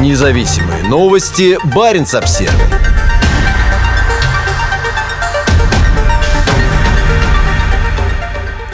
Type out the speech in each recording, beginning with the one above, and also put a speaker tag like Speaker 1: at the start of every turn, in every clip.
Speaker 1: Независимые новости. Барин обсерва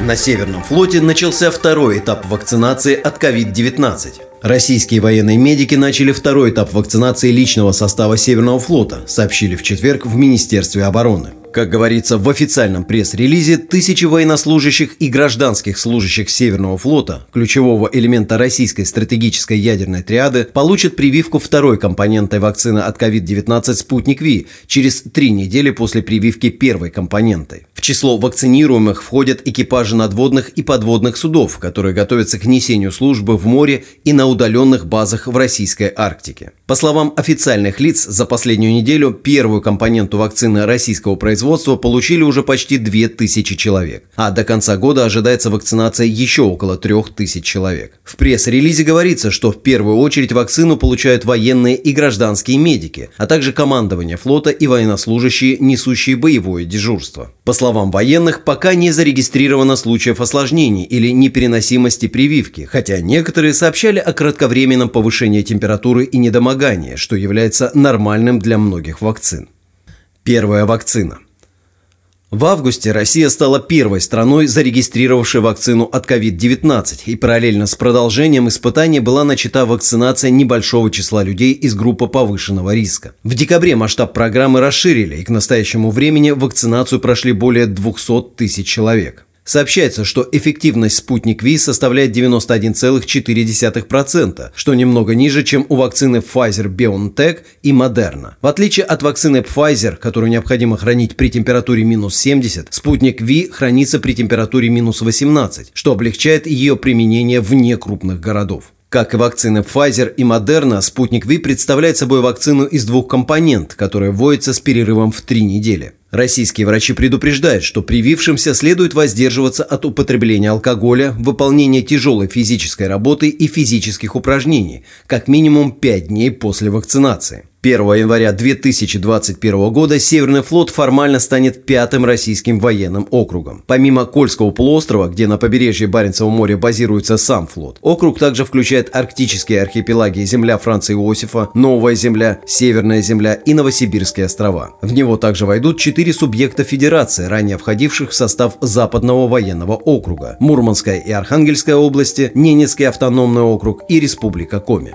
Speaker 2: На Северном флоте начался второй этап вакцинации от COVID-19. Российские военные медики начали второй этап вакцинации личного состава Северного флота, сообщили в четверг в Министерстве обороны. Как говорится в официальном пресс-релизе, тысячи военнослужащих и гражданских служащих Северного флота, ключевого элемента российской стратегической ядерной триады, получат прививку второй компонентой вакцины от COVID-19 «Спутник Ви» через три недели после прививки первой компонентой. В число вакцинируемых входят экипажи надводных и подводных судов, которые готовятся к несению службы в море и на удаленных базах в российской Арктике. По словам официальных лиц, за последнюю неделю первую компоненту вакцины российского производства получили уже почти 2000 человек, а до конца года ожидается вакцинация еще около 3000 человек. В пресс-релизе говорится, что в первую очередь вакцину получают военные и гражданские медики, а также командование флота и военнослужащие, несущие боевое дежурство. По словам военных, пока не зарегистрировано случаев осложнений или непереносимости прививки, хотя некоторые сообщали о кратковременном повышении температуры и недомогания, что является нормальным для многих вакцин. Первая вакцина – в августе Россия стала первой страной, зарегистрировавшей вакцину от COVID-19, и параллельно с продолжением испытаний была начата вакцинация небольшого числа людей из группы повышенного риска. В декабре масштаб программы расширили, и к настоящему времени вакцинацию прошли более 200 тысяч человек. Сообщается, что эффективность спутник Ви составляет 91,4%, что немного ниже, чем у вакцины Pfizer-BioNTech и Moderna. В отличие от вакцины Pfizer, которую необходимо хранить при температуре минус 70, спутник Ви хранится при температуре минус 18, что облегчает ее применение вне крупных городов. Как и вакцины Pfizer и Moderna, спутник Ви представляет собой вакцину из двух компонент, которая вводится с перерывом в три недели. Российские врачи предупреждают, что привившимся следует воздерживаться от употребления алкоголя, выполнения тяжелой физической работы и физических упражнений, как минимум 5 дней после вакцинации. 1 января 2021 года Северный флот формально станет пятым российским военным округом. Помимо Кольского полуострова, где на побережье Баренцева моря базируется сам флот, округ также включает арктические архипелаги Земля Франца Иосифа, Новая Земля, Северная Земля и Новосибирские острова. В него также войдут четыре субъекта Федерации, ранее входивших в состав Западного военного округа – Мурманская и Архангельская области, Ненецкий автономный округ и Республика Коми.